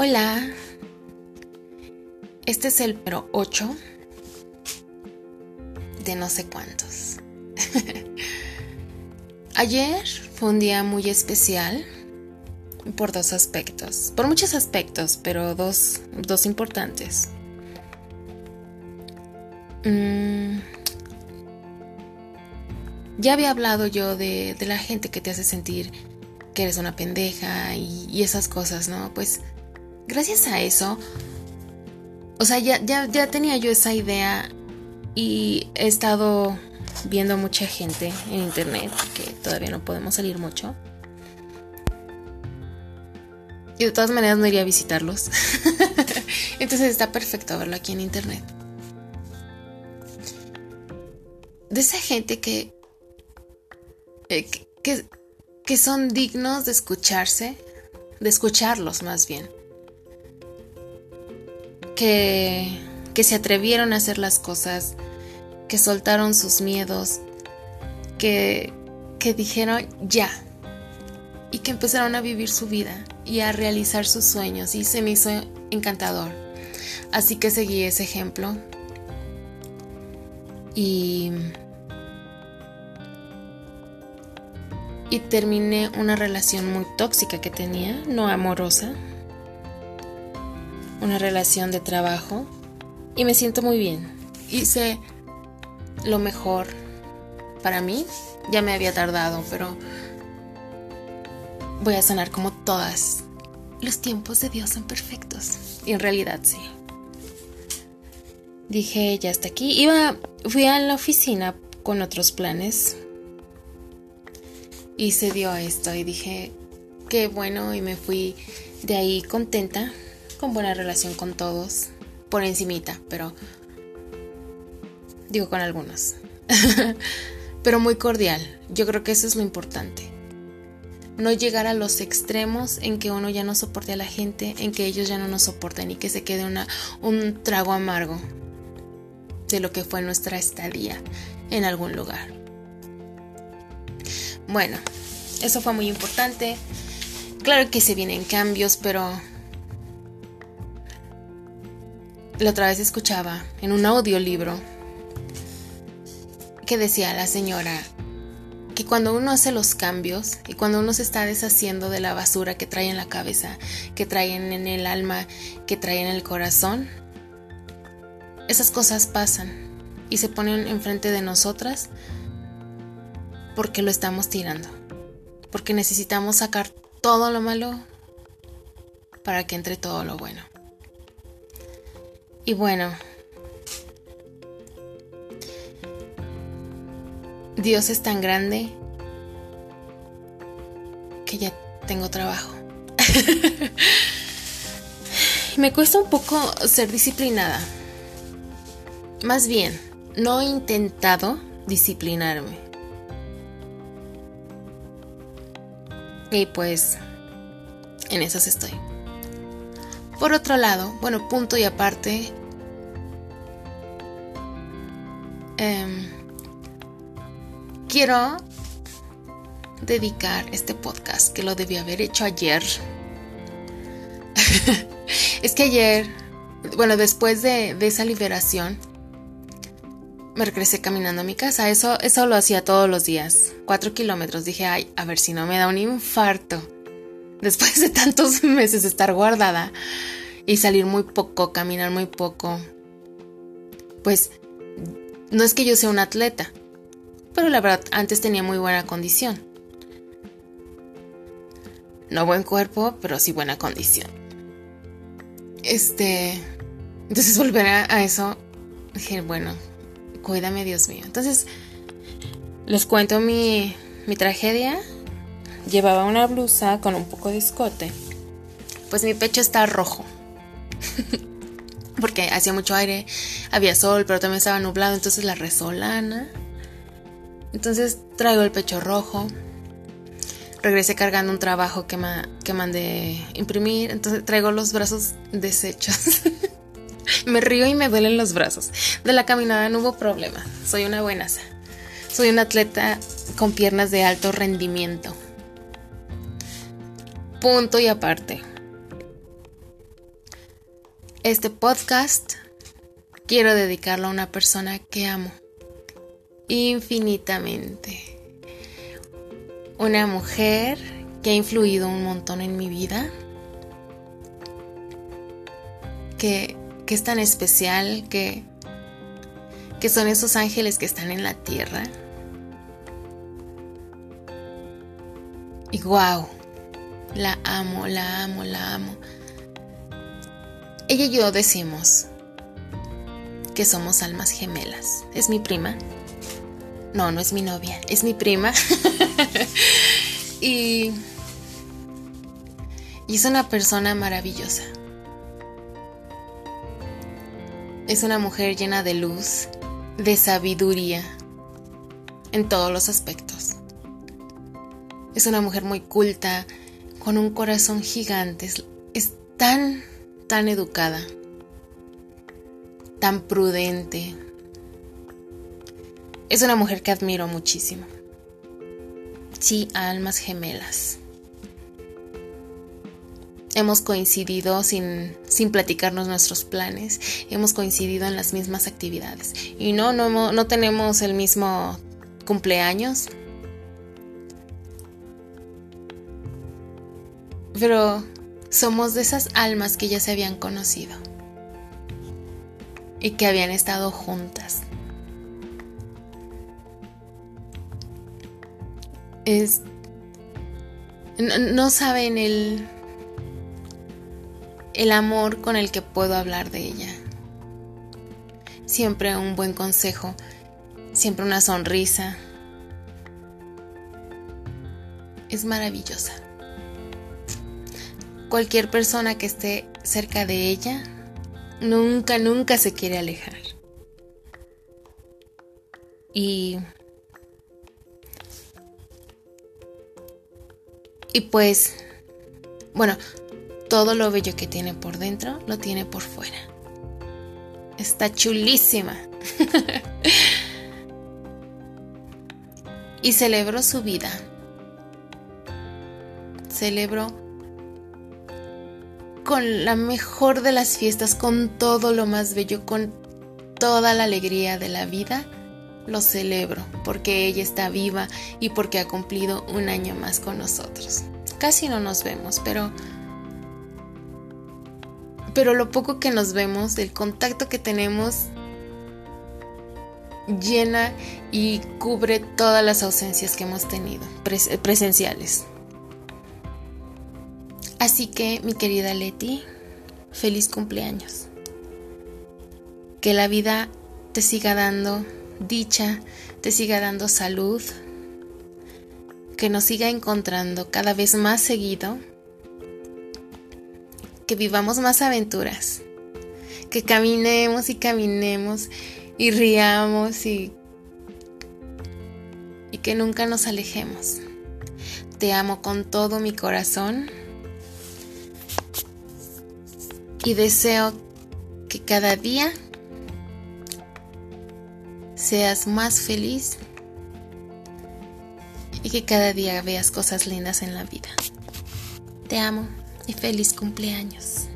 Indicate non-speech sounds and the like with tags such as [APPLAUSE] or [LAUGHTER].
Hola. Este es el pero 8 de no sé cuántos. [LAUGHS] Ayer fue un día muy especial por dos aspectos, por muchos aspectos, pero dos, dos importantes. Mm, ya había hablado yo de, de, la gente que te hace sentir que eres una pendeja y esas cosas, ¿no? Pues gracias a eso, o sea, ya, tenía yo esa idea y he estado viendo mucha gente en internet, que todavía no podemos salir mucho. Y de todas maneras no iría a visitarlos. [LAUGHS] Entonces está perfecto verlo aquí en internet. De esa gente que, eh, que, que son dignos de escucharse, de escucharlos más bien que, que se atrevieron a hacer las cosas, que soltaron sus miedos, que, que dijeron ya y que empezaron a vivir su vida y a realizar sus sueños. Y se me hizo encantador. Así que seguí ese ejemplo. Y, y terminé una relación muy tóxica que tenía, no amorosa, una relación de trabajo y me siento muy bien. Hice lo mejor para mí. Ya me había tardado, pero voy a sonar como todas. Los tiempos de Dios son perfectos. Y en realidad sí. Dije, ya está aquí. Iba, fui a la oficina con otros planes. Y se dio esto y dije, qué bueno. Y me fui de ahí contenta con buena relación con todos, por encimita, pero digo con algunos. [LAUGHS] pero muy cordial. Yo creo que eso es lo importante. No llegar a los extremos en que uno ya no soporte a la gente, en que ellos ya no nos soporten y que se quede una, un trago amargo de lo que fue nuestra estadía en algún lugar. Bueno, eso fue muy importante. Claro que se vienen cambios, pero la otra vez escuchaba en un audiolibro que decía la señora que cuando uno hace los cambios y cuando uno se está deshaciendo de la basura que trae en la cabeza, que trae en el alma, que trae en el corazón, esas cosas pasan y se ponen enfrente de nosotras porque lo estamos tirando, porque necesitamos sacar todo lo malo para que entre todo lo bueno. Y bueno, Dios es tan grande que ya tengo trabajo. [LAUGHS] Me cuesta un poco ser disciplinada. Más bien, no he intentado disciplinarme. Y pues, en esas estoy. Por otro lado, bueno, punto y aparte, eh, quiero dedicar este podcast que lo debí haber hecho ayer. [LAUGHS] es que ayer, bueno, después de, de, esa liberación, me regresé caminando a mi casa. Eso, eso lo hacía todos los días. Cuatro kilómetros. Dije, ay, a ver si no me da un infarto después de tantos [LAUGHS] meses de estar guardada y salir muy poco, caminar muy poco, pues no es que yo sea un atleta, pero la verdad antes tenía muy buena condición. No buen cuerpo, pero sí buena condición. Este, entonces volver a, eso, dije, bueno, cuídame Dios mío. Entonces, les cuento mi, mi tragedia llevaba una blusa con un poco de escote. Pues mi pecho está rojo. [LAUGHS] Porque hacía mucho aire, había sol, pero también estaba nublado, entonces la resolana. Entonces traigo el pecho rojo. Regresé cargando un trabajo que, que mandé imprimir, entonces traigo los brazos deshechos. [LAUGHS] me río y me duelen los brazos. De la caminada no hubo problema, soy una buenaza. Soy un atleta con piernas de alto rendimiento. Punto y aparte. Este podcast quiero dedicarlo a una persona que amo infinitamente. Una mujer que ha influido un montón en mi vida. Que, que es tan especial, que, que son esos ángeles que están en la tierra. Y wow, la amo, la amo, la amo. Ella y yo decimos que somos almas gemelas. Es mi prima. No, no es mi novia, es mi prima. [LAUGHS] y, y es una persona maravillosa. Es una mujer llena de luz, de sabiduría, en todos los aspectos. Es una mujer muy culta, con un corazón gigante. Es, tan, tan educada, tan prudente. Es una mujer que admiro muchísimo. Sí, almas gemelas. Hemos coincidido sin, sin platicarnos nuestros planes. Hemos coincidido en las mismas actividades. Y no, no, no tenemos el mismo cumpleaños, Pero somos de esas almas que ya se habían conocido y que habían estado juntas. Es, no, saben el, el amor con el que puedo hablar de ella. Siempre un buen consejo, siempre una sonrisa. Es maravillosa cualquier persona que esté cerca de ella nunca, nunca se quiere alejar. Y... Y pues, bueno, todo lo bello que tiene por dentro lo tiene por fuera. Está chulísima. [LAUGHS] y celebro su vida. Celebro con la mejor de las fiestas, con todo lo más bello, con toda la alegría de la vida, lo celebro porque ella está viva y porque ha cumplido un año más con nosotros. Casi no nos vemos, pero pero lo poco que nos vemos, el contacto que tenemos llena y cubre todas las ausencias que hemos tenido presenciales. Así que, mi querida Leti, feliz cumpleaños. Que la vida te siga dando dicha, te siga dando salud, que nos siga encontrando cada vez más seguido, que vivamos más aventuras, que caminemos y caminemos y riamos y, y que nunca nos alejemos. Te amo con todo mi corazón y deseo que cada día seas más feliz y que cada día veas cosas lindas en la vida. Te amo y feliz cumpleaños.